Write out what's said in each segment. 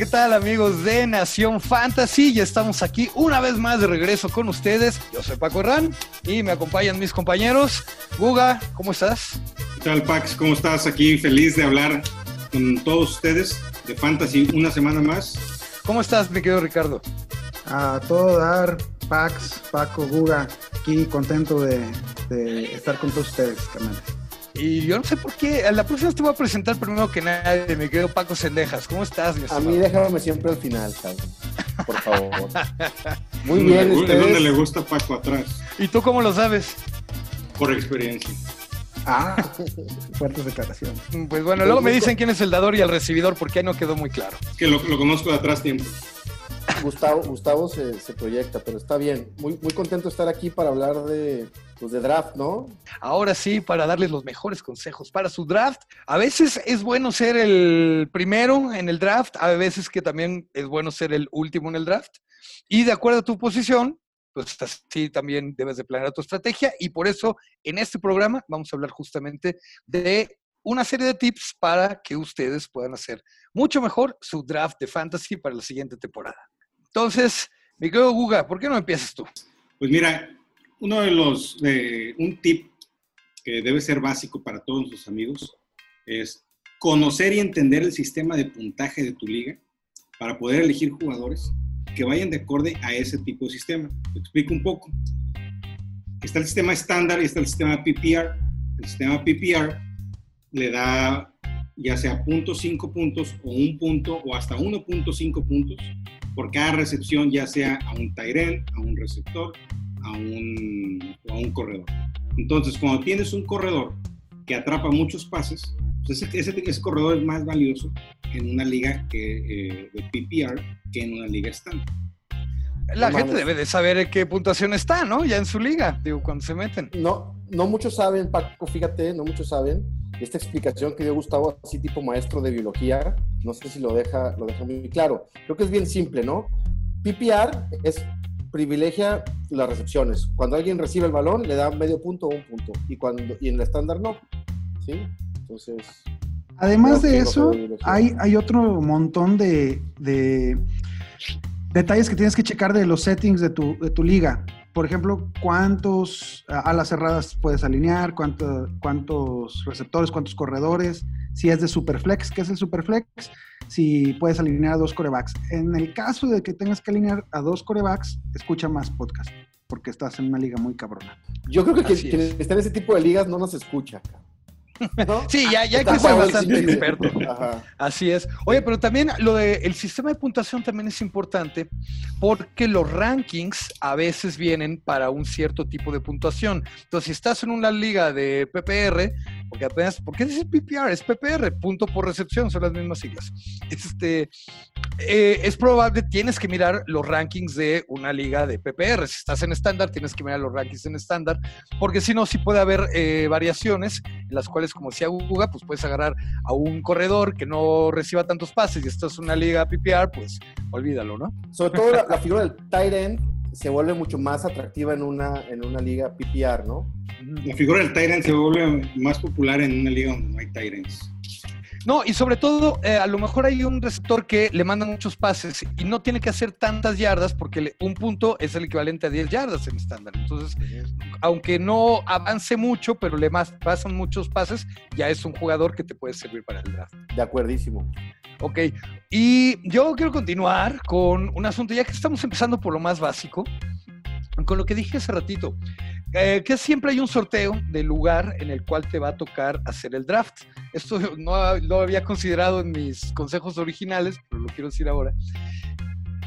¿qué tal amigos de Nación Fantasy? Ya estamos aquí una vez más de regreso con ustedes. Yo soy Paco Herrán y me acompañan mis compañeros. Guga, ¿cómo estás? ¿Qué tal, Pax? ¿Cómo estás? Aquí feliz de hablar con todos ustedes de Fantasy una semana más. ¿Cómo estás, mi querido Ricardo? A todo dar, Pax, Paco, Guga, aquí contento de, de estar con todos ustedes, canales. Y yo no sé por qué. A la próxima te voy a presentar primero que nadie, mi querido Paco Sendejas. ¿Cómo estás, mi A mí déjame siempre al final, cabrón. Por favor. Muy bien, ¿Es donde le gusta Paco atrás? ¿Y tú cómo lo sabes? Por experiencia. Ah, fuerte declaración. Pues bueno, luego me dicen quién es el dador y el recibidor porque ahí no quedó muy claro. Que lo, lo conozco de atrás tiempo. Gustavo, Gustavo se, proyecta, pero está bien. Muy, muy contento de estar aquí para hablar de, pues de draft, ¿no? Ahora sí, para darles los mejores consejos para su draft. A veces es bueno ser el primero en el draft, a veces que también es bueno ser el último en el draft. Y de acuerdo a tu posición, pues así también debes de planear tu estrategia. Y por eso en este programa vamos a hablar justamente de una serie de tips para que ustedes puedan hacer mucho mejor su draft de fantasy para la siguiente temporada. Entonces, mi querido Guga, ¿por qué no empiezas tú? Pues mira, uno de los, un tip que debe ser básico para todos nuestros amigos es conocer y entender el sistema de puntaje de tu liga para poder elegir jugadores que vayan de acorde a ese tipo de sistema. Te explico un poco. Está el sistema estándar y está el sistema PPR. El sistema PPR le da ya sea 0.5 puntos o un punto o hasta 1.5 puntos por cada recepción, ya sea a un Tyrell, a un receptor, a un, a un corredor. Entonces, cuando tienes un corredor que atrapa muchos pases, pues ese, ese, corredor es más valioso en una liga que, eh, de PPR que en una liga estándar. La gente debe de saber en qué puntuación está, ¿no? Ya en su liga, digo, cuando se meten. No, no muchos saben, Paco, fíjate, no muchos saben esta explicación que dio Gustavo, así tipo maestro de biología, no sé si lo deja, lo deja muy claro. Creo que es bien simple, ¿no? PPR es privilegia las recepciones. Cuando alguien recibe el balón, le da medio punto o un punto. Y, cuando, y en el estándar no. ¿Sí? Entonces. Además de eso, hay, hay otro montón de, detalles que tienes que checar de los settings de tu, de tu liga por ejemplo, cuántos alas cerradas puedes alinear, cuántos receptores, cuántos corredores, si es de Superflex, ¿qué es el Superflex? Si puedes alinear a dos corebacks. En el caso de que tengas que alinear a dos corebacks, escucha más podcast, porque estás en una liga muy cabrona. Yo creo que quien, está en ese tipo de ligas no nos escucha. Sí, ya, ya hay que ser bastante experto. Así es. Oye, pero también lo de el sistema de puntuación también es importante porque los rankings a veces vienen para un cierto tipo de puntuación. Entonces, si estás en una liga de PPR, porque apenas, ¿por qué dice PPR? Es PPR, punto por recepción, son las mismas siglas. Este, eh, es probable, tienes que mirar los rankings de una liga de PPR. Si estás en estándar, tienes que mirar los rankings en estándar, porque si no, sí puede haber eh, variaciones en las cuales como decía Guga, pues puedes agarrar a un corredor que no reciba tantos pases y esto es una liga PPR, pues olvídalo, ¿no? Sobre todo la, figura del tight end se vuelve mucho más atractiva en una, en una liga PPR, ¿no? La figura del end se vuelve más popular en una liga donde no hay ends. No, y sobre todo, eh, a lo mejor hay un receptor que le manda muchos pases y no tiene que hacer tantas yardas porque un punto es el equivalente a 10 yardas en estándar. Entonces, aunque no avance mucho, pero le más, pasan muchos pases, ya es un jugador que te puede servir para el draft. De acuerdísimo. Ok, y yo quiero continuar con un asunto, ya que estamos empezando por lo más básico, con lo que dije hace ratito. Eh, que siempre hay un sorteo del lugar en el cual te va a tocar hacer el draft. Esto no lo había considerado en mis consejos originales, pero lo quiero decir ahora.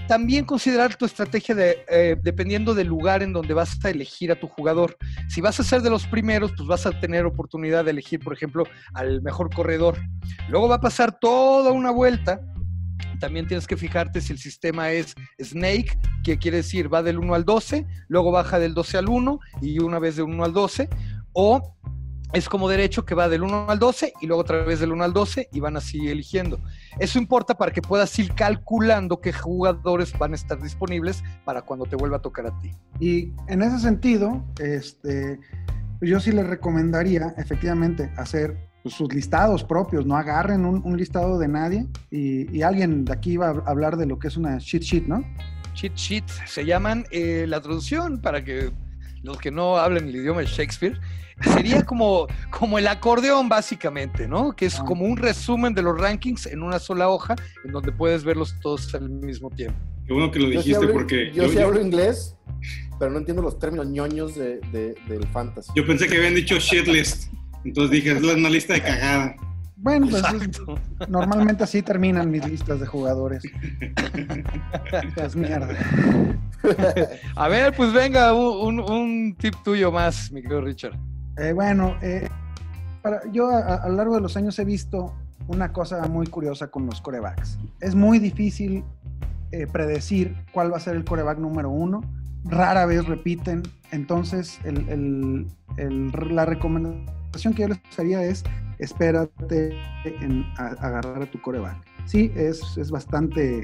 También considerar tu estrategia eh, dependiendo del lugar en donde vas a elegir a tu jugador. Si vas a ser de los primeros, pues vas a tener oportunidad de elegir, por ejemplo, al mejor corredor. Luego va a pasar toda una vuelta también tienes que fijarte si el sistema es Snake, que quiere decir va del 1 al 12, luego baja del 12 al 1 y una vez del 1 al 12, o es como derecho que va del 1 al 12 y luego otra vez del 1 al 12 y van así eligiendo. Eso importa para que puedas ir calculando qué jugadores van a estar disponibles para cuando te vuelva a tocar a ti. Y en ese sentido, este, yo sí les recomendaría efectivamente hacer pues, sus listados propios, no agarren un, un listado de nadie y, y, alguien de aquí va a hablar de lo que es una cheat sheet, ¿no? Cheat sheet se llaman eh, la traducción para que los que no hablen el idioma de Shakespeare sería como, como el acordeón básicamente, ¿no? Que es Ah. como un resumen de los rankings en una sola hoja en donde puedes verlos todos al mismo tiempo. Qué bueno que lo Yo sí dijiste hablo, porque yo yo, sí yo- hablo inglés, pero no entiendo los términos ñoños de, de- del fantasy. yo pensé que habían dicho shitlist. Entonces dije, es una lista de cagada. Bueno, pues Exacto. normalmente así terminan mis listas de jugadores. es mierda. A ver, pues venga, un, tip tuyo más, mi querido Richard. Eh, bueno, eh, para- yo a, a- a lo largo de los años he visto una cosa muy curiosa con los corebacks. Es muy difícil eh, predecir cuál va a ser el coreback número uno. Rara vez repiten. Entonces, el- el- el- la recomendación que yo les haría es espérate en a- agarrar a tu coreback. Sí, es, es bastante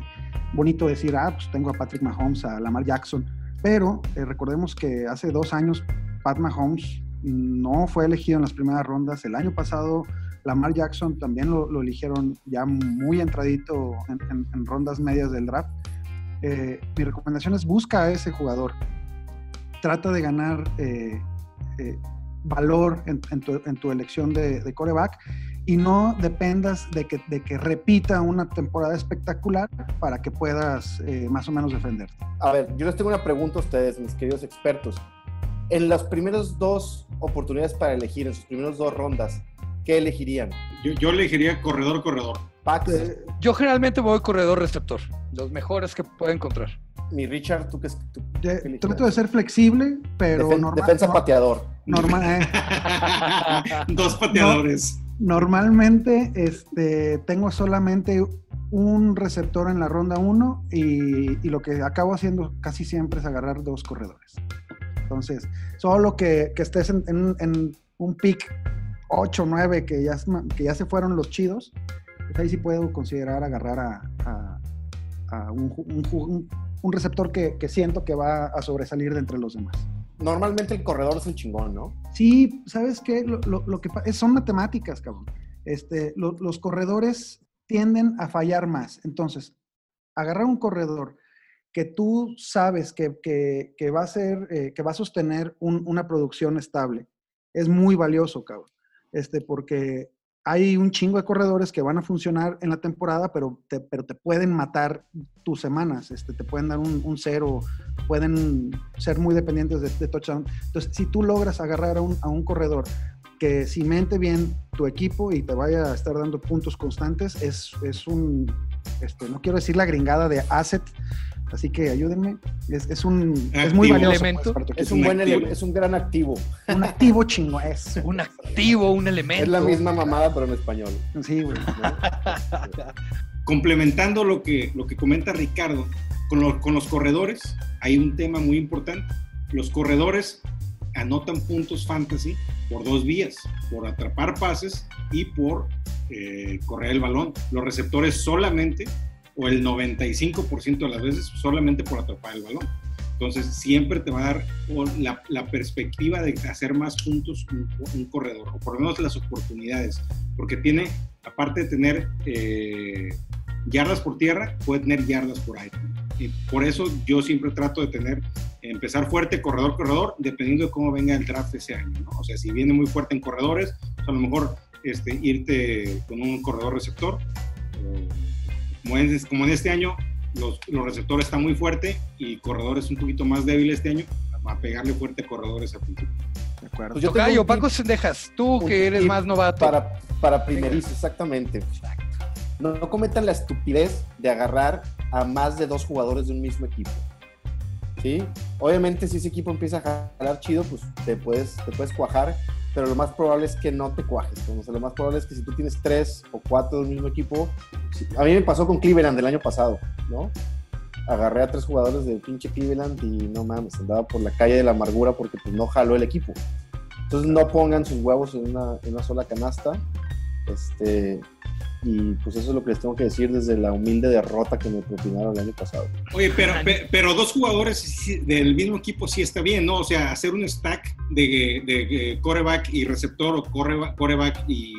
bonito decir, ah, pues tengo a Patrick Mahomes, a Lamar Jackson, pero eh, recordemos que hace dos años Pat Mahomes no fue elegido en las primeras rondas. El año pasado Lamar Jackson también lo, lo eligieron ya muy entradito en, en- en rondas medias del draft. Eh, mi recomendación es busca a ese jugador. Trata de ganar eh, eh, valor en, en tu, en tu elección de, de coreback y no dependas de que, de que repita una temporada espectacular para que puedas eh, más o menos defenderte. A ver, yo les tengo una pregunta a ustedes, mis queridos expertos. En las primeras dos oportunidades para elegir, en sus primeras dos rondas, ¿qué elegirían? Yo, yo elegiría corredor, corredor. Pax, Eh, Yo generalmente voy corredor receptor, los mejores que puedo encontrar. mi Richard, ¿tú qué, tú, de- trato de ser flexible, pero Defen- normal- defensa no- pateador. normal, eh, Dos pateadores. Normalmente este, tengo solamente un receptor en la ronda 1 y, y lo que acabo haciendo casi siempre es agarrar dos corredores. Entonces, solo que, que estés en, en- en un pick 8 9 que ya, que ya se fueron los chidos, pues ahí sí puedo considerar agarrar a, a- a un, un un- receptor que, que siento que va a sobresalir de entre los demás. Normalmente el corredor es un chingón, ¿no? Sí, ¿sabes qué? Lo, lo- lo que son matemáticas, cabrón. Este, lo- los corredores tienden a fallar más. Entonces, agarrar un corredor que tú sabes que, que- que va a ser, eh, que va a sostener un- una producción estable, es muy valioso, cabrón. Este, porque hay un chingo de corredores que van a funcionar en la temporada, pero te, pero te pueden matar tus semanas, este, te pueden dar un, cero, pueden ser muy dependientes de, de touchdown. Entonces, si tú logras agarrar a un, a un corredor que cimente bien tu equipo y te vaya a estar dando puntos constantes, es, es un, este, no quiero decir la gringada de asset, así que ayúdenme, es, es un, es muy valioso. Elemento. pues, tu Es un, un buen activo. ele- es un gran activo. un activo chingo, es. Un activo, un elemento. Es la misma mamada, pero en español. Sí, güey. Complementando lo que, lo que comenta Ricardo, con, lo- con los corredores hay un tema muy importante. Los corredores anotan puntos fantasy por dos vías, por atrapar pases y por eh, correr el balón. Los receptores solamente, o el 95% de las veces, solamente por atrapar el balón. Entonces siempre te va a dar la, la perspectiva de hacer más puntos un, un corredor, o por lo menos las oportunidades, porque tiene, aparte de tener eh, yardas por tierra, puede tener yardas por aire. Y por eso yo siempre trato de tener, empezar fuerte, corredor, corredor, dependiendo de cómo venga el draft ese año. ¿no? O sea, si viene muy fuerte en corredores, pues a lo mejor este, irte con un corredor receptor. Como en, como en este año, los, los receptores están muy fuerte y corredores un poquito más débiles este año, va a pegarle fuerte a corredores a principio. De acuerdo. Pues yo Tocayo, Paco Sendejas, tú que eres más novato. Para, para primerizos, exactamente. No, no cometan la estupidez de agarrar a más de dos jugadores de un mismo equipo. ¿Sí? Obviamente, si ese equipo empieza a jalar chido, pues te puedes, te puedes cuajar, pero lo más probable es que no te cuajes. O sea, lo más probable es que si tú tienes tres o cuatro del mismo equipo, a mí me pasó con Cleveland del año pasado, ¿no? Agarré a tres jugadores del pinche Cleveland y no mames, andaba por la calle de la amargura porque pues no jaló el equipo. Entonces no pongan sus huevos en una sola canasta. Este, y pues eso es lo que les tengo que decir desde la humilde derrota que me propinaron el año pasado. Oye, pero, pe- pero dos jugadores del mismo equipo sí está bien, ¿no? O sea, hacer un stack de, de, de coreback y receptor o coreba- coreback y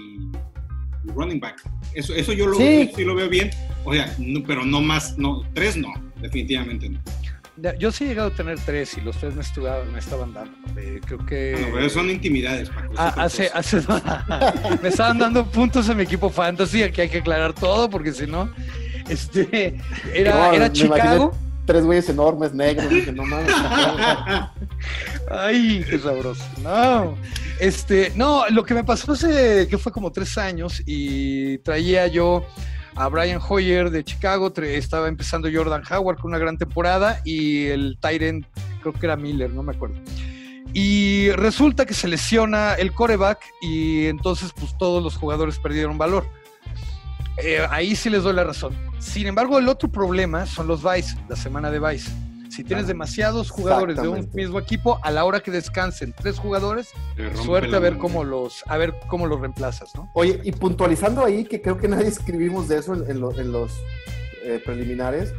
running back. Eso, eso yo lo, Sí. sí lo veo bien, o sea, no- pero no más, no, tres no, definitivamente no. Yo sí he llegado a tener tres y los tres me, estaban dando. Eh, creo que... Bueno, pero son intimidades, Paco. Ah, hace, hace- me estaban dando puntos en mi equipo fantasy, aquí hay que aclarar todo porque si no, este, era, No, era me Chicago. Tres güeyes enormes, negros, dije, no mames. Ay, qué sabroso. No, este, no, lo que me pasó hace que fue como tres años y traía yo a Brian Hoyer de Chicago, estaba empezando Jordan Howard con una gran temporada y el Tyrant, creo que era Miller, no me acuerdo. Y resulta que se lesiona el coreback y entonces pues todos los jugadores perdieron valor. Eh, ahí sí les doy la razón. Sin embargo, el otro problema son los Vice, la semana de Vice. Si tienes demasiados jugadores de un mismo equipo, a la hora que descansen tres jugadores, suerte a ver cómo los, a ver cómo los reemplazas, ¿no? Oye, y puntualizando ahí, que creo que nadie escribimos de eso en, en lo- en los eh, preliminares,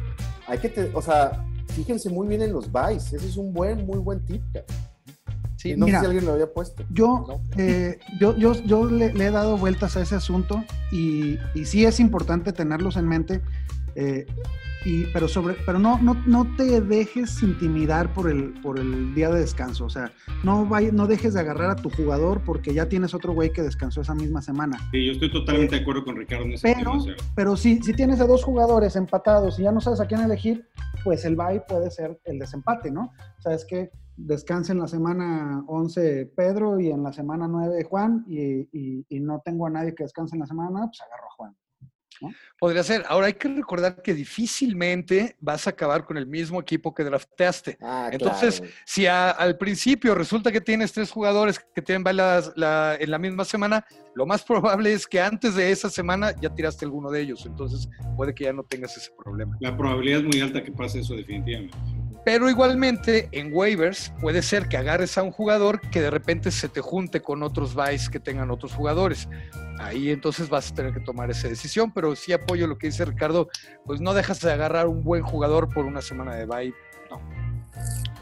hay que, te- o sea, fíjense muy bien en los buys. Ese es un buen, muy buen tip. cara. Sí, no mira. sé si alguien lo había puesto. Yo, No. eh, yo, yo, yo le, le he dado vueltas a ese asunto y, y sí es importante tenerlos en mente, eh, y, pero, sobre, pero no, no, no te dejes intimidar por el, por el día de descanso. O sea, no, vay- no dejes de agarrar a tu jugador porque ya tienes otro güey que descansó esa misma semana. Sí, yo estoy totalmente de acuerdo con Ricardo en ese Pero, pero si, si tienes a dos jugadores empatados y ya no sabes a quién elegir, pues el bye puede ser el desempate, ¿no? O sea, es que descanse en la semana 11 Pedro y en la semana 9 Juan y, y- y no tengo a nadie que descanse en la semana 9, pues agarro a Juan. Podría ser. Ahora hay que recordar que difícilmente vas a acabar con el mismo equipo que drafteaste. Ah, Entonces, claro. Si a- al principio resulta que tienes tres jugadores que tienen balas la- en la misma semana, lo más probable es que antes de esa semana ya tiraste alguno de ellos. Entonces puede que ya no tengas ese problema. la probabilidad es muy alta que pase eso definitivamente. Pero igualmente en waivers puede ser que agarres a un jugador que de repente se te junte con otros buys que tengan otros jugadores. Ahí entonces vas a tener que tomar esa decisión, pero sí apoyo lo que dice Ricardo, pues no dejas de agarrar un buen jugador por una semana de bye, no.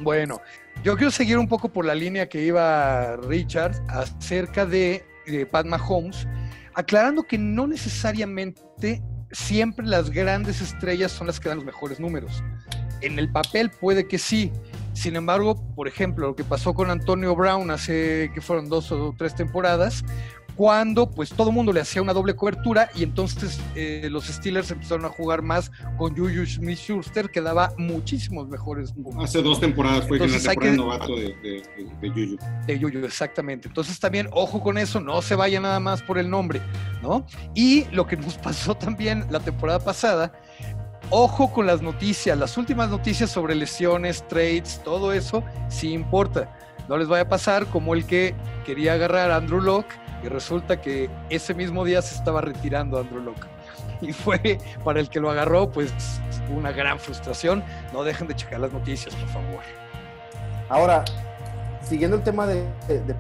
Bueno, yo quiero seguir un poco por la línea que iba Richard acerca de, de Pat Mahomes, aclarando que no necesariamente siempre las grandes estrellas son las que dan los mejores números. En el papel puede que sí. Sin embargo, por ejemplo, lo que pasó con Antonio Brown hace que fueron dos o tres temporadas, cuando pues todo el mundo le hacía una doble cobertura y entonces eh, los Steelers empezaron a jugar más con Juju Smith-Schuster que daba muchísimos mejores números Hace dos temporadas fue que en la Entonces temporada que- novato de, de, de, de Yuyu. de Yuyu, exactamente. Entonces también, ojo con eso, no se vaya nada más por el nombre, ¿no? Y lo que nos pasó también la temporada pasada, ojo con las noticias, las últimas noticias sobre lesiones, trades, todo eso, sí importa. No les vaya a pasar como el que quería agarrar a Andrew Locke y resulta que ese mismo día se estaba retirando Andrew Locke. Y fue para el que lo agarró, pues una gran frustración. No dejen de checar las noticias, por favor. Ahora, siguiendo el tema de, de, de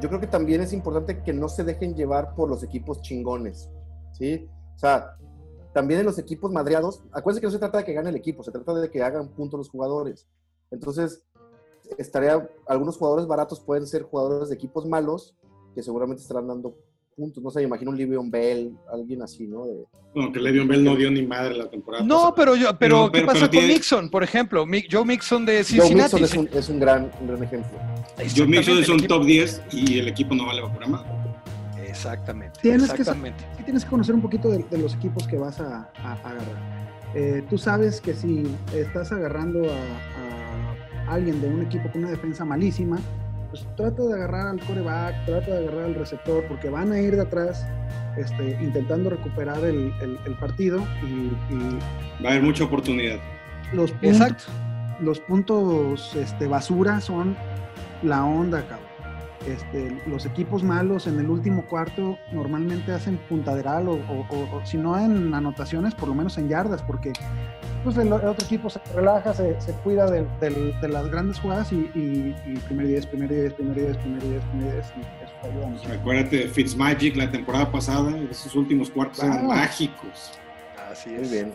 yo creo que también es importante que no se dejen llevar por los equipos chingones, ¿sí? O sea, también en los equipos madreados, acuérdense que no se trata de que gane el equipo, se trata de que hagan puntos los jugadores. Entonces, estaría, algunos jugadores baratos pueden ser jugadores de equipos malos que seguramente estarán dando puntos. No sé, imagino un Livion Bell, alguien así, ¿no? De- Bueno, que Le'Veon Bell no dio ni madre la temporada. No, pasada. pero yo, pero, Pero- ¿qué pero- pasa pero con tiene- Mixon, por ejemplo? Mi- Joe Mixon de Joe Cincinnati. Mixon es un, es un gran, un gran ejemplo. Joe Mixon es un equipo- top 10 y el equipo no vale para más. Exactamente. Tienes que exactamente. sí tienes que conocer un poquito de, de los equipos que vas a, a- a agarrar. Eh, tú sabes que si estás agarrando a, a alguien de un equipo con una defensa malísima, pues trata de agarrar al coreback, trata de agarrar al receptor, porque van a ir de atrás este, intentando recuperar el, el- el partido y, y Va a haber mucha oportunidad. los puntos, Exacto. los puntos este, basura son la onda, cabrón. Este, los equipos malos en el último cuarto normalmente hacen puntaderal o, o- o- o si no en anotaciones, por lo menos en yardas, porque pues, el, el otro equipo se relaja, se, se cuida de, del- de las grandes jugadas y, y, y primer 10, primer 10, primer 10, primer 10, primer 10, y eso. Acuérdate de Fitzmagic la temporada pasada, esos últimos cuartos eran Claro. mágicos. Así Muy es. bien.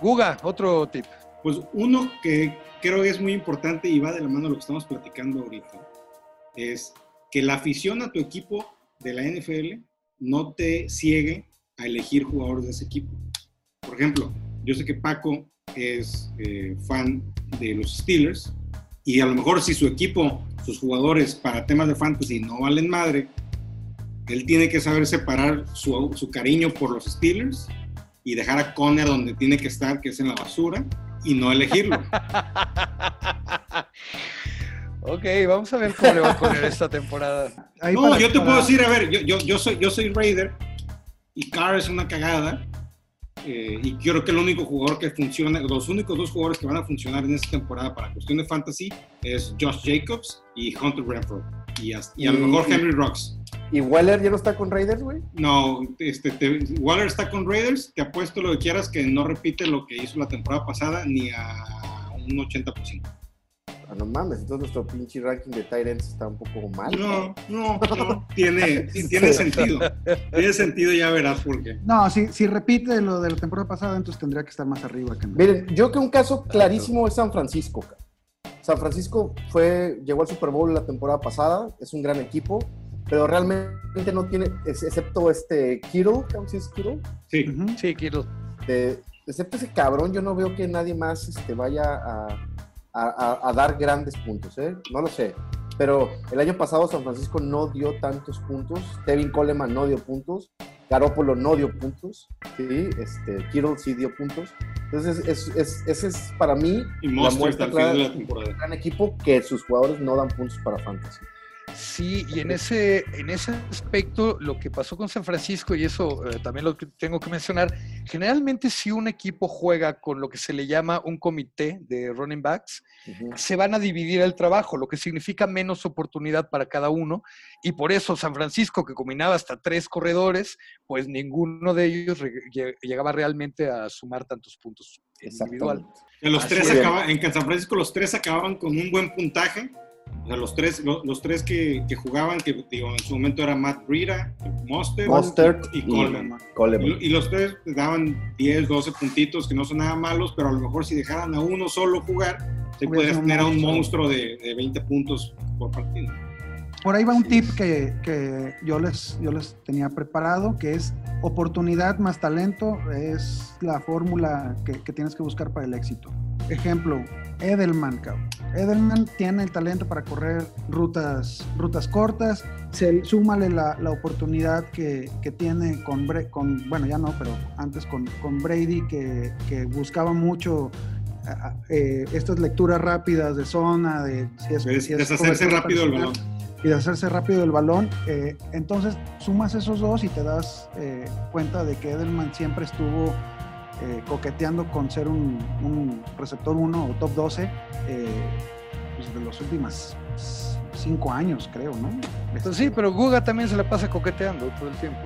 Guga, otro tip. Pues uno que creo que es muy importante y va de la mano de lo que estamos platicando ahorita, es que la afición a tu equipo de la NFL no te ciegue a elegir jugadores de ese equipo. Por ejemplo, yo sé que Paco es eh, fan de los Steelers y a lo mejor si su equipo, sus jugadores para temas de fantasy no valen madre, él tiene que saber separar su, cariño por los Steelers y dejar a Conner donde tiene que estar, que es en la basura, y no elegirlo. ok, vamos a ver cómo le va a poner esta temporada. Ahí no, yo te para- puedo decir, a ver, yo, yo, yo soy, yo soy Raider y Carr es una cagada. eh, y creo que el único jugador que funciona, los únicos dos jugadores que van a funcionar en esta temporada para cuestión de fantasy es Josh Jacobs y Hunter Renfro. Y, hasta- y a lo mejor Henry Rocks. ¿Y Weller ya no está con Raiders, güey? No, este, te- Waller está con Raiders. Te apuesto lo que quieras que no repite lo que hizo la temporada pasada ni a un 80%. Ah, no mames, entonces nuestro pinche ranking de Tyrants está un poco mal. No, no, no. Tiene, tiene sentido. Tiene sentido, ya verás por qué. No, si, si repite lo de la temporada pasada, entonces tendría que estar más arriba que en Miren, yo creo que un caso clarísimo es San Francisco. San Francisco fue, llegó al Super Bowl la temporada pasada, es un gran equipo, pero realmente no tiene, ex- excepto este Kittle, ¿cómo se dice Kittle? Sí. Sí, Kiro. De- excepto ese cabrón, yo no veo que nadie más este, vaya a, a- a- a dar grandes puntos, ¿eh? No lo sé. Pero el año pasado San Francisco no dio tantos puntos. Tevin Coleman no dio puntos. Garoppolo no dio puntos. ¿sí? Este, Kittle sí dio puntos. Entonces, es, es- ese es para mí Y la muestra clara de la temporada. un gran equipo que sus jugadores no dan puntos para fantasy. Sí, y en ese, en ese aspecto, lo que pasó con San Francisco, y eso eh, también lo que tengo que mencionar, generalmente si un equipo juega con lo que se le llama un comité de running backs, se van a dividir el trabajo, lo que significa menos oportunidad para cada uno, y por eso San Francisco, que combinaba hasta tres corredores, pues ninguno de ellos llegaba realmente a sumar tantos puntos individual. Que los Así tres acaba- en San Francisco los tres acababan con un buen puntaje. O sea, los tres, lo- los, tres que, que jugaban, que digo, en su momento era Matt Breida, Monster Mostert y y Coleman. Coleman. Y, y los tres te daban 10, 12 puntitos que no son nada malos, pero a lo mejor si dejaran a uno solo jugar, se podrías tener a un monstruo. monstruo de, de 20 puntos por partido. Por ahí va un tip que, que yo, les, yo les tenía preparado, que es oportunidad más talento es la fórmula que, que tienes que buscar para el éxito. Ejemplo, Edelman, cabrón. Edelman tiene el talento para correr rutas, rutas cortas, se, súmale la, la oportunidad que, que tiene con, Bre- con, bueno, ya no, pero antes con, con Brady, que, que buscaba mucho eh, estas lecturas rápidas de zona, de si es, si es deshacerse rápido personal balón. y de hacerse rápido el balón. eh, entonces sumas esos dos y te das eh, cuenta de que Edelman siempre estuvo eh, coqueteando con ser un, un receptor 1 o top 12 eh, pues de los últimos cinco años, creo, ¿no? Entonces, sí, pero Guga también se la pasa coqueteando todo el tiempo.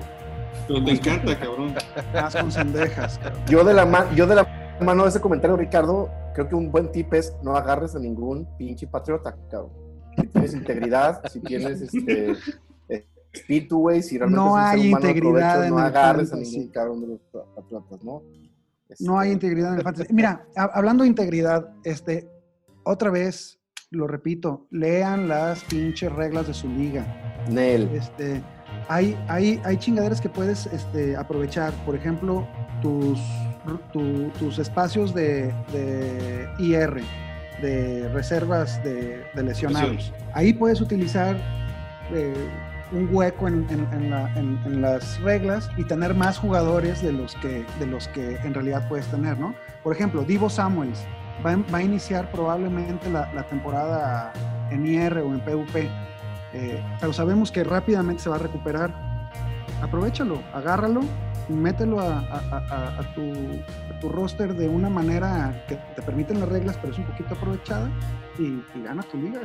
Pero te encanta, cabrón. Más con cendejas. Yo de la, ma- yo de la mano de ese comentario, Ricardo, creo que un buen tip es no agarres a ningún pinche patriota, cabrón. Si tienes integridad, si tienes este, to way, si realmente No es un ser hay humano integridad provecho, no el agarres a ningún cabrón de los patriotas, ¿no? No hay Este, integridad en el fantasy. Mira, ha- hablando de integridad, este, otra vez, lo repito, lean las pinches reglas de su liga. Nel. Este, hay, hay, hay chingaderas que puedes este, aprovechar. Por ejemplo, tus, tu- tus espacios de, de IR, de reservas de, de lesionados. Ahí puedes utilizar eh, un hueco en, en- en la- en- las reglas y tener más jugadores de los que, de los que en realidad puedes tener, ¿no? Por ejemplo, Divo Samuels va, va a iniciar probablemente la, la temporada en IR o en PvP, eh, pero sabemos que rápidamente se va a recuperar. Aprovechalo, agárralo, mételo a, a- a- tu, a tu roster de una manera que te permiten las reglas, pero es un poquito aprovechada y, y gana tu liga.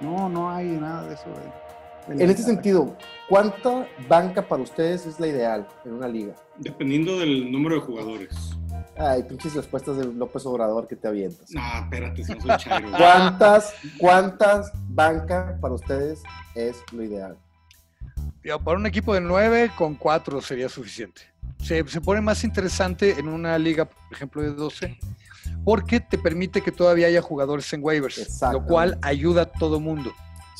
No, no hay nada de eso. de- En este sentido, ¿cuánta banca para ustedes es la ideal en una liga? Dependiendo del número de jugadores. Ay, pinches respuestas de López Obrador que te avientas. No, espérate, si no soy chairo. ¿Cuántas, cuántas banca para ustedes es lo ideal? Ya, Para un equipo de nueve, con cuatro sería suficiente. Se, se pone más interesante en una liga, por ejemplo, de 12, porque te permite que todavía haya jugadores en waivers, lo cual ayuda a todo mundo.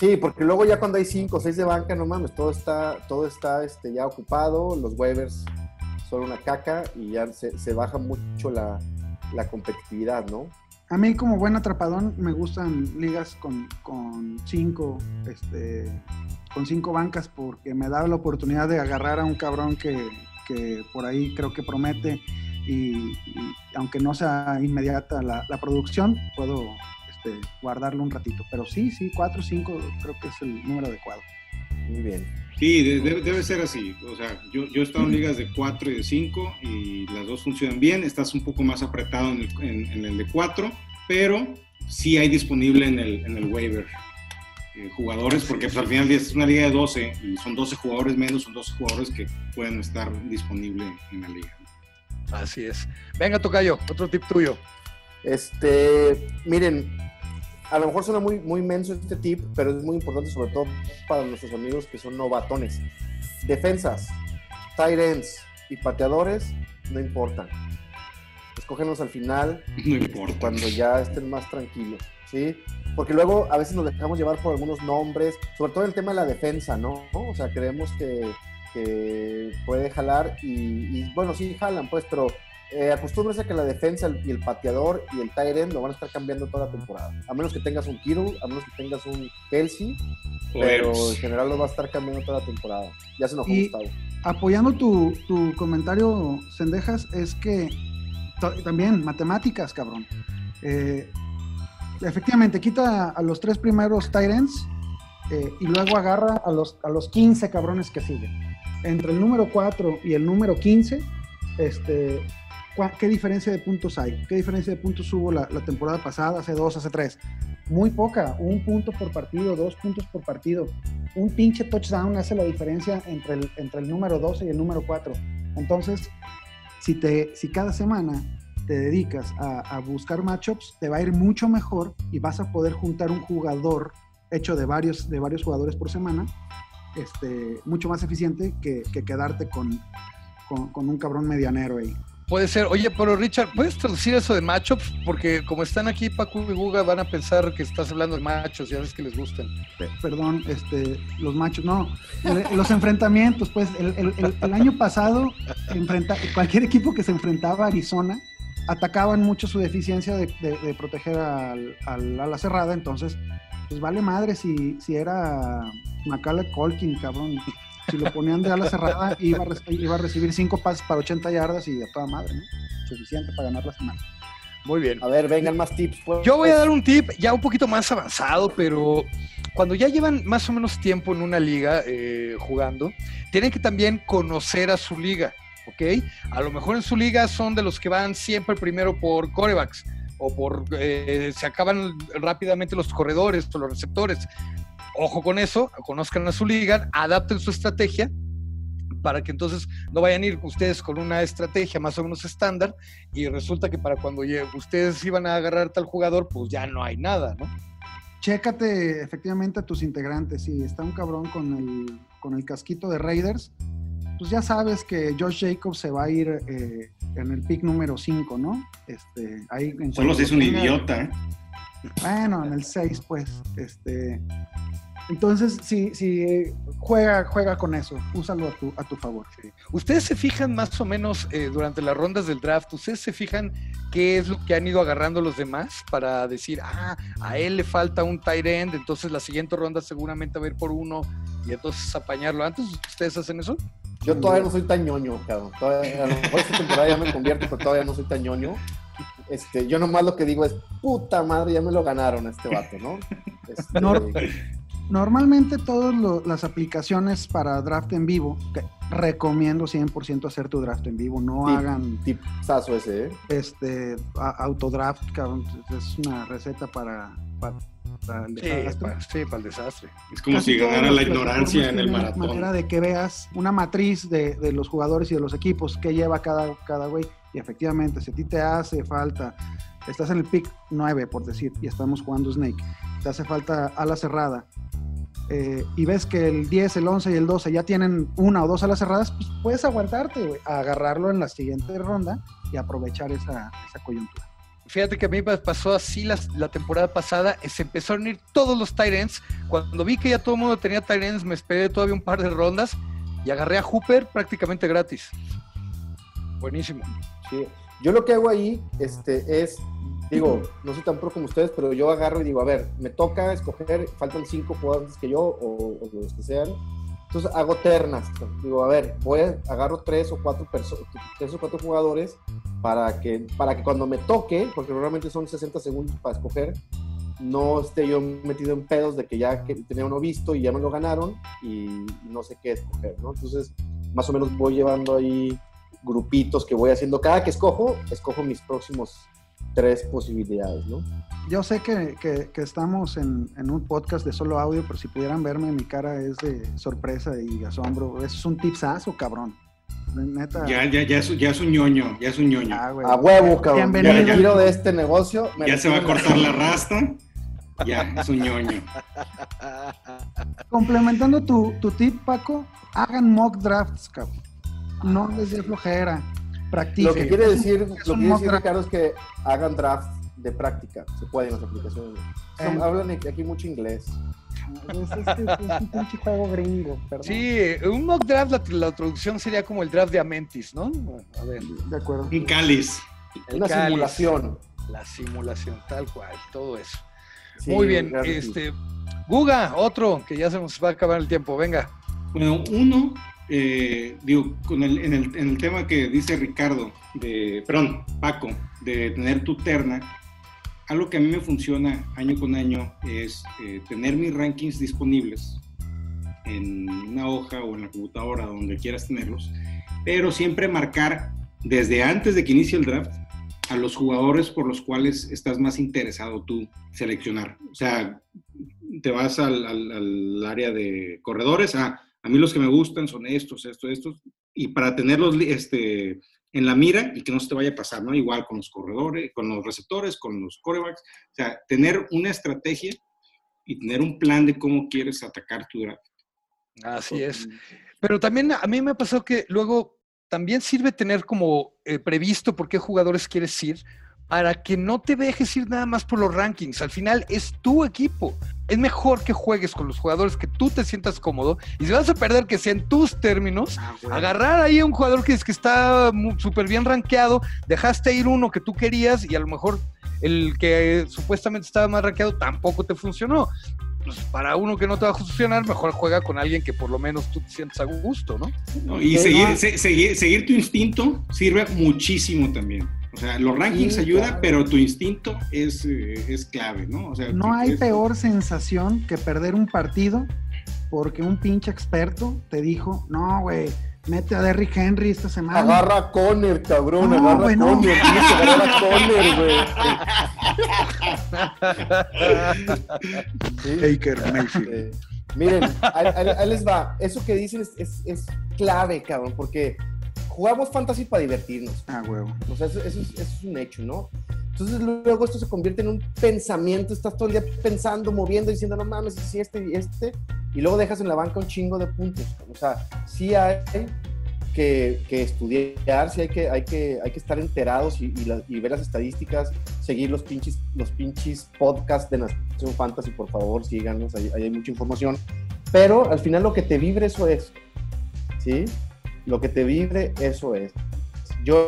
Sí, porque luego ya cuando hay cinco o seis de banca, no mames, todo está, todo está este, ya ocupado, los waivers son una caca y ya se, baja mucho la, la competitividad, ¿no? A mí como buen atrapadón me gustan ligas con, con cinco, este, con cinco bancas porque me da la oportunidad de agarrar a un cabrón que, que por ahí creo que promete y, y aunque no sea inmediata la, la producción, puedo este, guardarlo un ratito. Pero sí, sí, cuatro o cinco creo que es el número adecuado. Muy bien. Sí, de- debe, debe ser así. O sea, yo, yo he estado en ligas de 4 y de 5 y las dos funcionan bien. Estás un poco más apretado en el, en- en el de 4, pero sí hay disponible en el, en el waiver eh, jugadores, porque pues, al final es una liga de 12 y son 12 jugadores menos, son 12 jugadores que pueden estar disponibles en la liga. Así es. Venga, Tocayo, otro tip tuyo. Este, miren, a lo mejor suena muy, muy menso este tip, pero es muy importante sobre todo para nuestros amigos que son novatones. Defensas, tight ends y pateadores no importan. Escógenos al final No importa. cuando ya estén más tranquilos, ¿sí? Porque luego a veces nos dejamos llevar por algunos nombres, sobre todo el tema de la defensa, ¿no? O sea, creemos que, que puede jalar y, y, bueno, sí jalan, pues, pero eh, acostúmbrese a que la defensa y el pateador y el tight end lo van a estar cambiando toda la temporada. A menos que tengas un Kittle, a menos que tengas un Kelsey, pero en general lo va a estar cambiando toda la temporada. Ya se enojó Y- Gustavo. Apoyando tu, tu comentario, Sendejas, es que también matemáticas, cabrón. Eh, efectivamente, quita a los tres primeros Tyrants y luego agarra a los, a los 15 cabrones que siguen. Entre el número 4 y el número 15, este, ¿cuá- ¿qué diferencia de puntos hay? ¿Qué diferencia de puntos hubo la, la temporada pasada, hace dos, hace tres? Muy poca, un punto por partido, dos puntos por partido un pinche touchdown hace la diferencia entre el, entre el número 12 y el número 4. Entonces, si, te, si cada semana te dedicas a, a buscar matchups, te va a ir mucho mejor y vas a poder juntar un jugador hecho de varios, de varios jugadores por semana, este, mucho más eficiente que, que quedarte con, con, con un cabrón medianero ahí. Puede ser. Oye, pero Richard, ¿puedes traducir eso de matchups? Porque como están aquí Paco y Guga, van a pensar que estás hablando de machos, ya ves que les gustan. Pe- Perdón, este, los machos, no, le- los enfrentamientos, pues el, el- el- el año pasado, enfrenta, cualquier equipo que se enfrentaba a Arizona, atacaban mucho su deficiencia de, de- de proteger al, al ala cerrada, entonces, pues vale madre si, si era Macaulay Colkin, cabrón. Si lo ponían de ala cerrada, iba a, re- iba a recibir cinco pases para 80 yardas y a toda madre, ¿no? Suficiente para ganar la semana. Muy bien. A ver, vengan más tips. Pues. Yo voy a dar un tip ya un poquito más avanzado, pero cuando ya llevan más o menos tiempo en una liga eh, jugando, tienen que también conocer a su liga, ¿ok? A lo mejor en su liga son de los que van siempre primero por corebacks o por eh, se acaban rápidamente los corredores o los receptores. Ojo con eso, conozcan a su liga, adapten su estrategia para que entonces no vayan a ir ustedes con una estrategia más o menos estándar y resulta que para cuando ustedes iban a agarrar tal jugador, pues ya no hay nada, ¿no? Chécate efectivamente a tus integrantes. Si está un cabrón con el, con el casquito de Raiders, pues ya sabes que Josh Jacobs se va a ir eh, en el pick número 5, ¿no? Este, ahí en Solo se es lo un idiota, ¿eh? Bueno, en el 6, pues. Este, entonces, si, si juega, juega con eso, úsalo a tu, a tu favor. Ustedes se fijan más o menos eh, durante las rondas del draft, ustedes se fijan qué es lo que han ido agarrando los demás para decir, ah, a él le falta un tight end, entonces la siguiente ronda seguramente va a ir por uno y entonces apañarlo antes. ¿Ustedes hacen eso? Yo todavía no soy tan ñoño, cabrón. Todavía, a lo mejor esta temporada ya me convierto, pero todavía no soy tan ñoño. Este, yo nomás lo que digo es, puta madre, ya me lo ganaron a este vato, ¿no? Este, No. Normalmente todas las aplicaciones para draft en vivo, que recomiendo 100% hacer tu draft en vivo, no Sí. hagan Tipsazo ese, ¿eh? este autodraft, es una receta para, para, para el Sí, desastre. para, sí, para el desastre. Es como Casi si ganara la ignorancia en el tienen manera maratón. de que veas una matriz de, de los jugadores y de los equipos que lleva cada, cada güey. Y efectivamente, si a ti te hace falta, estás en el pick 9, por decir, y estamos jugando Snake, te hace falta ala cerrada, eh, y ves que el 10, el 11 y el 12 ya tienen una o dos alas cerradas, pues puedes aguantarte, a agarrarlo en la siguiente ronda y aprovechar esa, coyuntura. Fíjate que a mí me pasó así la, temporada pasada, eh, se empezaron a ir todos los ends. Cuando vi que ya todo el mundo tenía ends, me esperé todavía un par de rondas y agarré a Hooper prácticamente gratis. Buenísimo. Sí. Yo lo que hago ahí este, es, digo, no soy tan pro como ustedes, pero yo agarro y digo, a ver, me toca escoger, faltan cinco jugadores que yo o, o los que sean. Entonces hago ternas. Digo, a ver, voy a agarro tres o cuatro tres o cuatro jugadores para que, para que cuando me toque, porque normalmente son 60 segundos para escoger, no esté yo metido en pedos de que ya que tenía uno visto y ya me lo ganaron y no sé qué escoger, ¿no? Entonces, más o menos voy llevando ahí grupitos que voy haciendo. Cada que escojo, escojo mis próximos tres posibilidades, ¿no? Yo sé que, que, que estamos en, en, un podcast de solo audio, pero si pudieran verme, mi cara es de sorpresa y asombro. Eso es un tipsazo, cabrón. Neta. Ya, ya, ya, es, ya es un ñoño, ya es un ñoño. Ah, a huevo, cabrón. Bienvenido. Ya, ya, de este negocio. Ya se va a cortar la rasta. Ya, es un ñoño. Complementando tu, tu tip, Paco, hagan mock drafts, cabrón. No les dé flojera. Practiquen. Lo que quiere decir, lo que quiere decir Ricardo, es que hagan drafts de práctica. Se puede en las aplicaciones. Son, eh. hablan aquí mucho inglés. Es, un pinche juego gringo, perdón. Sí, un mock draft, la, la, traducción sería como el draft de Amentis, ¿no? A ver. De acuerdo. Un cáliz. Una cáliz, simulación. La simulación, tal cual, todo eso. Sí, Muy bien, este. Guga, otro, que ya se nos va a acabar el tiempo, venga. Bueno, uno, eh, digo, con el, en, el, en el tema que dice Ricardo, de, perdón, Paco, de tener tu terna, algo que a mí me funciona año con año es eh, tener mis rankings disponibles en una hoja o en la computadora, donde quieras tenerlos, pero siempre marcar desde antes de que inicie el draft a los jugadores por los cuales estás más interesado tú seleccionar. O sea, te vas al, al, al área de corredores, a, a mí los que me gustan son estos, estos, estos, y para tenerlos este, en la mira y que no se te vaya a pasar, ¿no? Igual con los corredores, con los receptores, con los corebacks. O sea, tener una estrategia y tener un plan de cómo quieres atacar tu draft. Así es. Pero también a mí me ha pasado que luego también sirve tener como eh, previsto por qué jugadores quieres ir para que no te dejes ir nada más por los rankings. Al final es tu equipo. Es mejor que juegues con los jugadores que tú te sientas cómodo y si vas a perder que sea en tus términos, ah, bueno. agarrar ahí a un jugador que es que está súper bien rankeado, dejaste ir uno que tú querías y a lo mejor el que supuestamente estaba más rankeado tampoco te funcionó. Pues para uno que no te va a funcionar, mejor juega con alguien que por lo menos tú te sientas a gusto, ¿no? no y seguir, se, seguir, seguir tu instinto sirve muchísimo también. O sea, los rankings sí, ayudan, claro. pero tu instinto es, eh, es clave, ¿no? O sea, no hay es... peor sensación que perder un partido porque un pinche experto te dijo, no, güey, mete a Derrick Henry esta semana. Agarra a Conner, cabrón, no, agarra güey, a no. Conner, tienes que agarrar a Conner, güey. Baker Mayfield. Miren, ahí, ahí, ahí, les va. Eso que dicen es, es, es clave, cabrón, porque jugamos fantasy para divertirnos. Ah, huevo. O sea, eso, eso, es, eso, es, un hecho, ¿no? Entonces luego esto se convierte en un pensamiento, estás todo el día pensando, moviendo, diciendo, no mames, si este y este, y luego dejas en la banca un chingo de puntos. O sea, sí hay que, que estudiar, sí hay que, hay que, hay que estar enterados y, y, la, y, ver las estadísticas, seguir los pinches, los pinches podcasts de Nación Fantasy, por favor, síganos, ahí, ahí hay mucha información. Pero al final lo que te vibre eso es, ¿sí? Lo que te vibre, eso es. Yo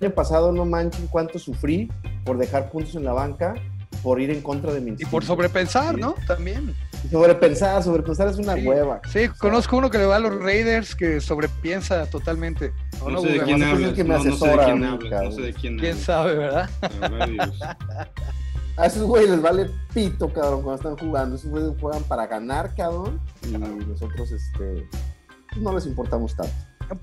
el año pasado no manchen cuánto sufrí por dejar puntos en la banca, por ir en contra de mi Y por sobrepensar, ¿sí? ¿no? También. Y sobrepensar, sobrepensar es una sí. hueva. Sí, conozco uno que le va a los Raiders que sobrepiensa totalmente. No, no sé de quién hablas, que me no, no, sé de quién hablas, no sé de quién ¿Quién sabe, verdad? A esos güeyes les vale pito, cabrón, cuando están jugando. Esos güeyes juegan para ganar, cabrón. Y nosotros, este, no les importamos tanto.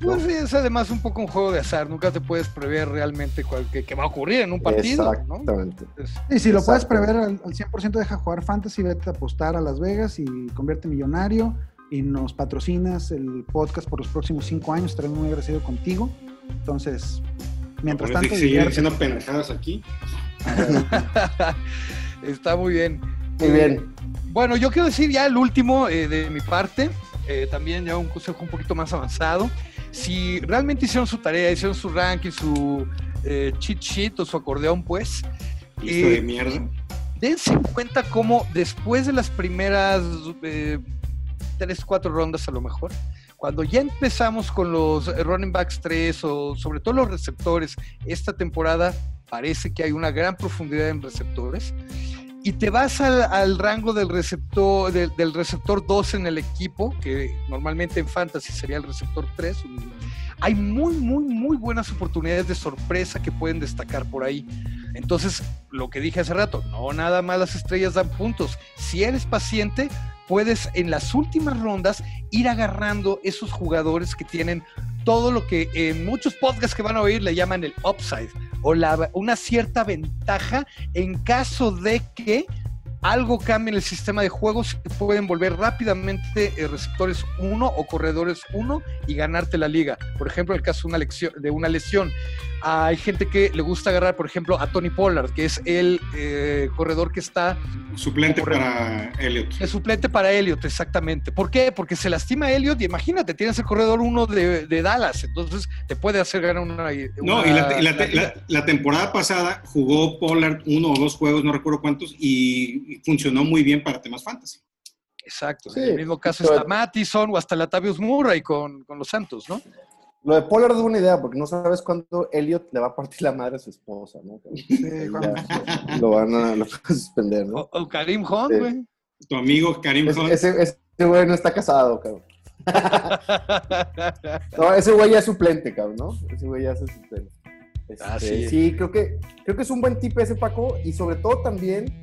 Pues es además un poco un juego de azar, nunca te puedes prever realmente cuál, qué, qué va a ocurrir en un partido. Exactamente. ¿no? y si lo puedes prever al, al 100%, deja jugar fantasy, vete a apostar a Las Vegas y convierte millonario y nos patrocinas el podcast por los próximos cinco años, estaré muy agradecido contigo. Entonces, mientras tanto... Seguir haciendo pendejadas aquí. Está muy bien. Muy bien. Bueno, yo quiero decir ya el último eh, de mi parte, eh, también ya un consejo un poquito más avanzado si realmente hicieron su tarea, hicieron su ranking, su eh, cheat sheet o su acordeón, pues. Eh, de mierda. Dense cuenta cómo después de las primeras eh, tres, cuatro rondas a lo mejor, Cuando ya empezamos con los running backs 3 o sobre todo los receptores, esta temporada parece que hay una gran profundidad en receptores y te vas al, rango del receptor, del, receptor 2 en el equipo, que normalmente en Fantasy sería el receptor 3, hay muy, muy, muy buenas oportunidades de sorpresa que pueden destacar por ahí. Entonces, lo que dije hace rato, no nada más las estrellas dan puntos. Si eres paciente, puedes en las últimas rondas ir agarrando esos jugadores que tienen todo lo que en muchos podcasts que van a oír le llaman el upside o la, una cierta ventaja en caso de que algo cambie en el sistema de juegos, pueden volver rápidamente eh, receptores 1 o corredores 1 y ganarte la liga. Por ejemplo, el caso de una, de una lesión, hay gente que le gusta agarrar, por ejemplo, a Tony Pollard, que es el eh, corredor que está... Suplente para Elliot. Es suplente para Elliot, exactamente. ¿Por qué? Porque se lastima Elliot y imagínate, tienes el corredor 1 de, Dallas, entonces te puede hacer ganar una... no, y la, temporada pasada jugó Pollard uno o dos juegos, no recuerdo cuántos, y funcionó muy bien para temas fantasy. Exacto. en el mismo caso está Mattison o hasta Latavius Murray con, con los Santos, ¿no? Lo de Pollard es una idea, porque no sabes cuándo Elliot le va a partir la madre a su esposa, ¿no? lo van a, suspender, ¿no? O, Karim Hunt, güey. Tu amigo Karim Hunt. Ese, ese, güey no está casado, cabrón. no, ese güey ya es suplente, cabrón, ¿no? Ese güey ya es suplente. ah, este, sí. sí, creo que, creo que es un buen tip ese, Paco, y sobre todo también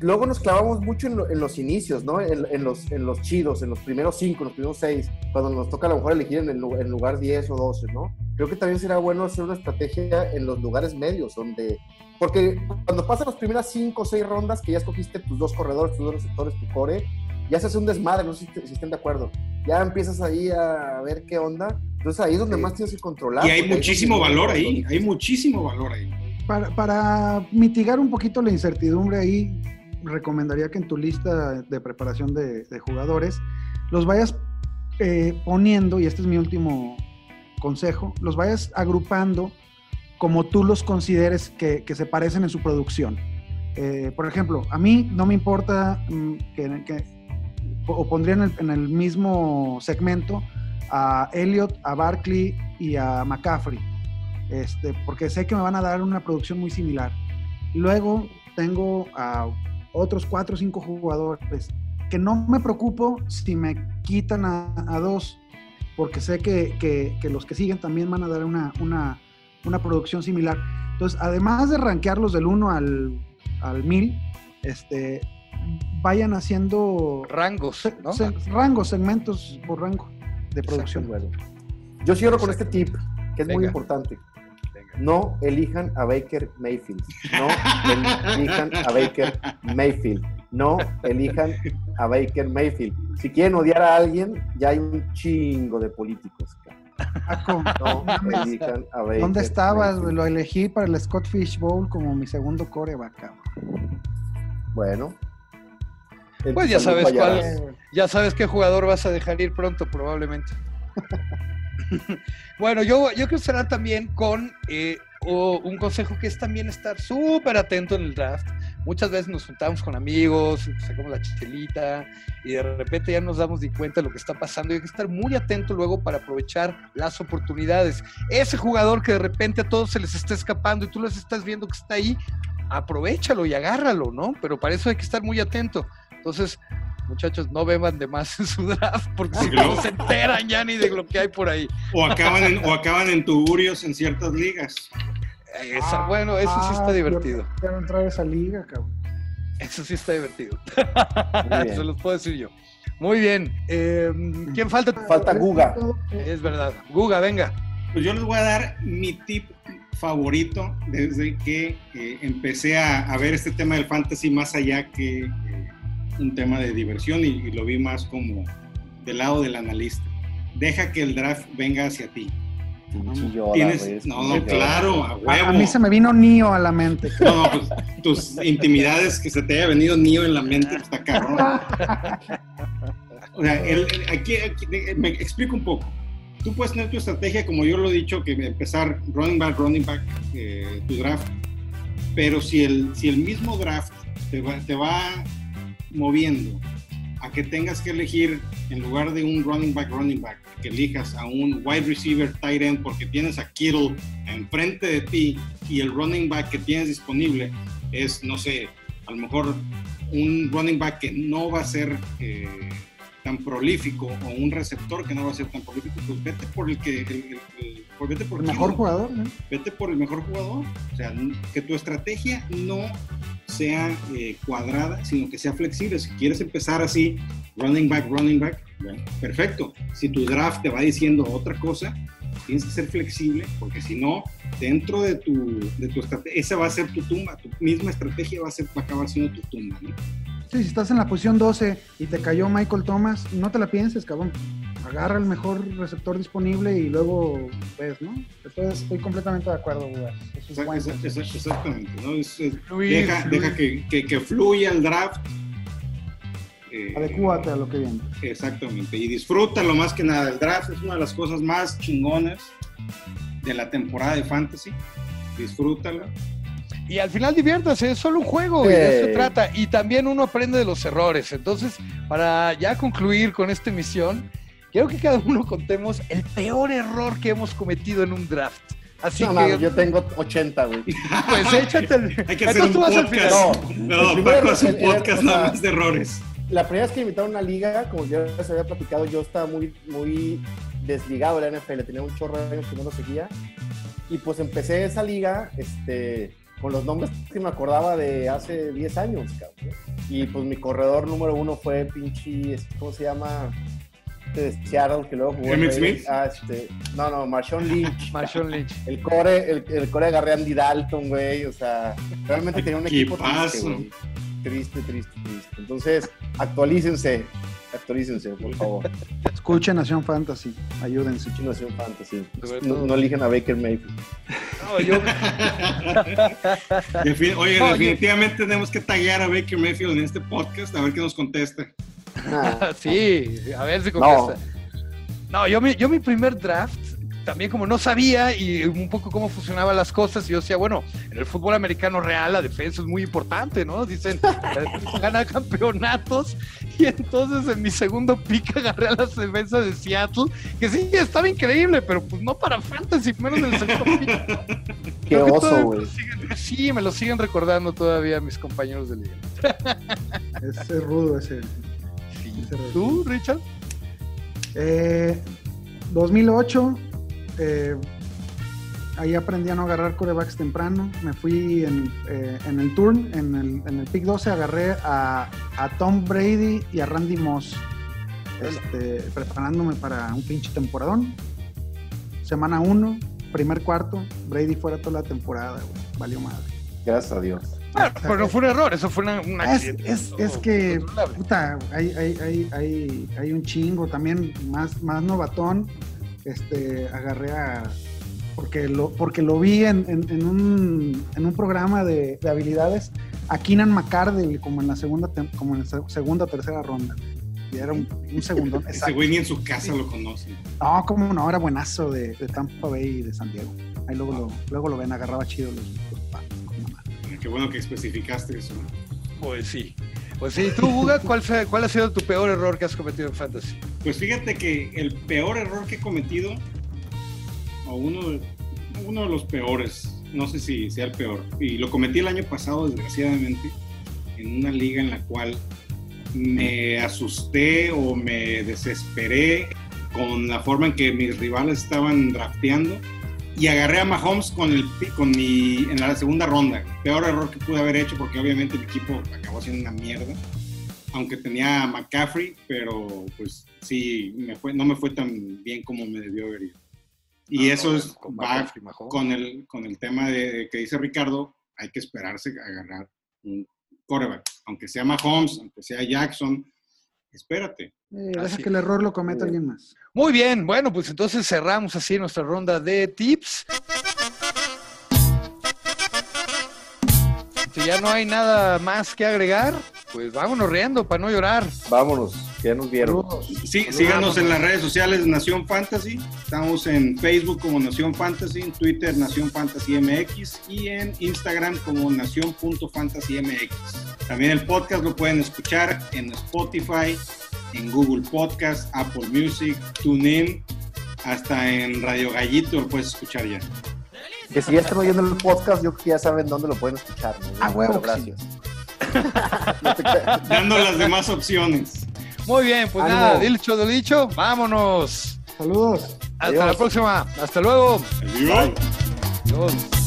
luego nos clavamos mucho en, los inicios, ¿no? En, los, en los chidos, en los primeros cinco, en los primeros seis, cuando nos toca a lo mejor elegir en el en lugar 10 o 12, ¿no? Creo que también será bueno hacer una estrategia en los lugares medios, donde... Porque cuando pasan las primeras cinco o seis rondas, que ya escogiste tus dos corredores, tus dos receptores, tu core, ya se hace un desmadre, no sé si, estén de acuerdo. Ya empiezas ahí a ver qué onda. Entonces ahí es donde más tienes que controlar. Y hay muchísimo valor ahí, hay muchísimo valor ahí. Para, para, mitigar un poquito la incertidumbre ahí, recomendaría que en tu lista de preparación de, jugadores los vayas eh, poniendo, y este es mi último consejo, los vayas agrupando como tú los consideres que, se parecen en su producción. Eh, por ejemplo, a mí no me importa mm, que, o pondría en el, mismo segmento a Elliot, a Barkley y a McCaffrey, este, porque sé que me van a dar una producción muy similar. Luego tengo a otros cuatro o cinco jugadores, que no me preocupo si me quitan a, dos, porque sé que, los que siguen también van a dar una, una, producción similar. Entonces, además de rankearlos del 1 al, al 1000, este, vayan haciendo rangos, rangos, segmentos por rango de producción. Yo cierro con este tip, que es muy importante no elijan a Baker Mayfield. No elijan a Baker Mayfield. No elijan a Baker Mayfield. Si quieren odiar a alguien, ya hay un chingo de políticos. No elijan a Baker ¿Dónde estabas? Lo elegí para el Scott Fish Bowl como mi segundo coreback. Bueno. Pues ya sabes cuál, ya sabes qué jugador vas a dejar ir pronto, probablemente. bueno, yo, yo quiero cerrar también con eh, un consejo que es también estar súper atento en el draft. Muchas veces nos juntamos con amigos, sacamos la chichelita y de repente ya nos damos de cuenta de lo que está pasando y hay que estar muy atento luego para aprovechar las oportunidades. Ese jugador que de repente a todos se les está escapando y tú los estás viendo que está ahí, aprovechalo y agárralo, ¿no? Pero para eso hay que estar muy atento. Entonces, muchachos, no beban de más en su draft porque si no se enteran ya ni de lo que hay por ahí. O acaban en, o acaban en tuburios en ciertas ligas. bueno, eso sí está ah, divertido. Quiero entrar a esa liga, cabrón. Eso sí está divertido. Se los puedo decir yo. Muy bien. Em, ¿Quién falta? Falta Guga. Es verdad. Guga, venga. Pues yo les voy a dar mi tip favorito desde que eh, empecé a, ver este tema del fantasy más allá que un tema de diversión y, lo vi más como del lado del analista. Deja que el draft venga hacia ti. ¿Tienes? No, no, claro, a huevo. A, mí se me vino Nio a la mente. No, pues tus intimidades que se te haya venido Nio en la mente, pues, está cabrón. O sea, aquí, me explico un poco. Tú puedes tener tu estrategia, como yo lo he dicho, que empezar running back, running back, eh, tu draft. Pero si el, si el mismo draft te va, te va moviendo a que tengas que elegir en lugar de un running back, running back, que elijas a un wide receiver tight end porque tienes a Kittle enfrente de ti y el running back que tienes disponible es, no sé, a lo mejor un running back que no va a ser eh, tan prolífico o un receptor que no va a ser tan prolífico, pues vete por el que... El, el, por- vete por El mejor jugador, ¿no? vete por el mejor jugador. O sea, que tu estrategia no sea eh, cuadrada, sino que sea flexible. Si quieres empezar así, running back, running back, bueno, perfecto. Si tu draft te va diciendo otra cosa, tienes que ser flexible, porque si no, dentro de tu, de tu estrategia, esa va a ser tu tumba, tu misma estrategia va a, ser, va a acabar siendo tu tumba. ¿no? Sí, si estás en la posición 12 y te cayó Michael Thomas, no te la pienses, cabrón. Agarra el mejor receptor disponible y luego ves, ¿no? Entonces estoy completamente de acuerdo, güey. Es Exact- exact- Exactamente, ¿no? Es- es- Fluir, deja fluir. deja que, que, que fluya el draft. Eh, Adecúate a lo que viene. Exactamente, y disfrútalo más que nada. El draft es una de las cosas más chingonas de la temporada de Fantasy. Disfrútalo. Y al final diviértase, es solo un juego y Sí. de eso se trata. Y también uno aprende de los errores. Entonces, para ya concluir con esta emisión, quiero que cada uno contemos el peor error que hemos cometido en un draft. Así No, que, yo tengo 80, güey. pues échate el. Hay que hacer Entonces un tú vas al final. podcast. No, No, Paco hace un podcast nada más de errores. La primera vez que me invitaron a una liga, como ya les había platicado, yo estaba muy, muy desligado de la NFL, tenía un chorro de años que no lo seguía. Y pues empecé esa liga este, con los nombres que me acordaba de hace 10 años, cabrón. Y pues mi corredor número uno fue pinche, ¿cómo se llama? Este de Seattle, que luego jugó. en ¿Emmitt Raiders. Smith? Ah, este, no, no, Marshawn Lynch. Marshawn Lynch. El core, el, el core agarré a Andy Dalton, güey. O sea, realmente tenía un equipo triste, güey. Triste, triste, triste. Entonces, actualícense. Actualícense, por favor. Escuchen Nación Fantasy, ayúdense. Nación Fantasy. No, no eligen a Baker Mayfield. No, yo, Oye, definitivamente tenemos que taguear a Baker Mayfield en este podcast a ver qué nos contesta. Sí, a ver si contesta. No, yo, mi, yo mi primer draft, también como no sabía y un poco cómo funcionaban las cosas, yo decía, bueno, en el fútbol americano real la defensa es muy importante, ¿no? Dicen, la defensa gana campeonatos y entonces en mi segundo pick agarré a las defensas de Seattle, que sí, estaba increíble, pero pues no para fantasy, menos en el segundo pick. Qué Creo que oso, güey. Sí, me lo siguen recordando todavía mis compañeros de liga. Es, es rudo ese. ¿Tú, Richard? Eh, 2008, eh, ahí aprendí a no agarrar corebacks temprano. Me fui en, eh, en el turn, en el, en el pick 12, agarré a, a Tom Brady y a Randy Moss, este, preparándome para un pinche temporadón. Semana 1, primer cuarto, Brady fuera toda la temporada, güey. Valió madre. Gracias a Dios. Bueno, pero no fue un error, eso fue una, un Es, es, es que, Controlable. puta, hay, hay, hay, hay, un chingo también más, más novatón. Este, agarré a. Porque lo, porque lo vi en, en- en un, en un programa de, de habilidades a Keenan McCardell como en la segunda como en la se- segunda o tercera ronda. Y era un, un segundo. Ese güey ni en su casa lo conoce. No, como no, era buenazo de, de Tampa Bay y de San Diego. Ahí luego lo, luego lo ven, agarraba chido los, Qué bueno que especificaste eso. ¿no? Pues sí. Pues sí, tú, Guga, ¿cuál, fue- ¿cuál ha sido tu peor error que has cometido en Fantasy? Pues fíjate que el peor error que he cometido, o uno de, uno de los peores, no sé si sea el peor, y lo cometí el año pasado, desgraciadamente, en una liga en la cual me asusté o me desesperé con la forma en que mis rivales estaban drafteando y agarré a Mahomes con el con mi en la segunda ronda. Peor error que pude haber hecho porque obviamente el equipo acabó siendo una mierda. Aunque tenía a McCaffrey, pero pues sí, me fue, no me fue tan bien como me debió haber ido. Y Ah, eso no, es va con el, con el tema de, que dice Ricardo, hay que esperarse a agarrar un quarterback. Aunque sea Mahomes, aunque sea Jackson, espérate. Eh, deja que el error lo cometa alguien más. Muy bien, bueno, pues entonces cerramos así nuestra ronda de tips. Si ya no hay nada más que agregar, pues vámonos riendo para no llorar. Vámonos, ya nos vieron. Sí, síganos en las redes sociales de Nación Fantasy. Estamos en Facebook como Nación Fantasy, en Twitter Nación Fantasy MX y en Instagram como Nación.fantasymx. También el podcast lo pueden escuchar en Spotify, en Google Podcast, Apple Music, TuneIn, hasta en Radio Gallito lo puedes escuchar ya. Que si ya están oyendo el podcast, yo creo que ya saben dónde lo pueden escuchar. ¿no? Ah, huevo, sí. gracias. Dando las demás opciones. Muy bien, pues Ánimo. nada, dicho lo dicho, vámonos. Saludos. Hasta Adiós. la próxima. Hasta luego. Adiós. Adiós.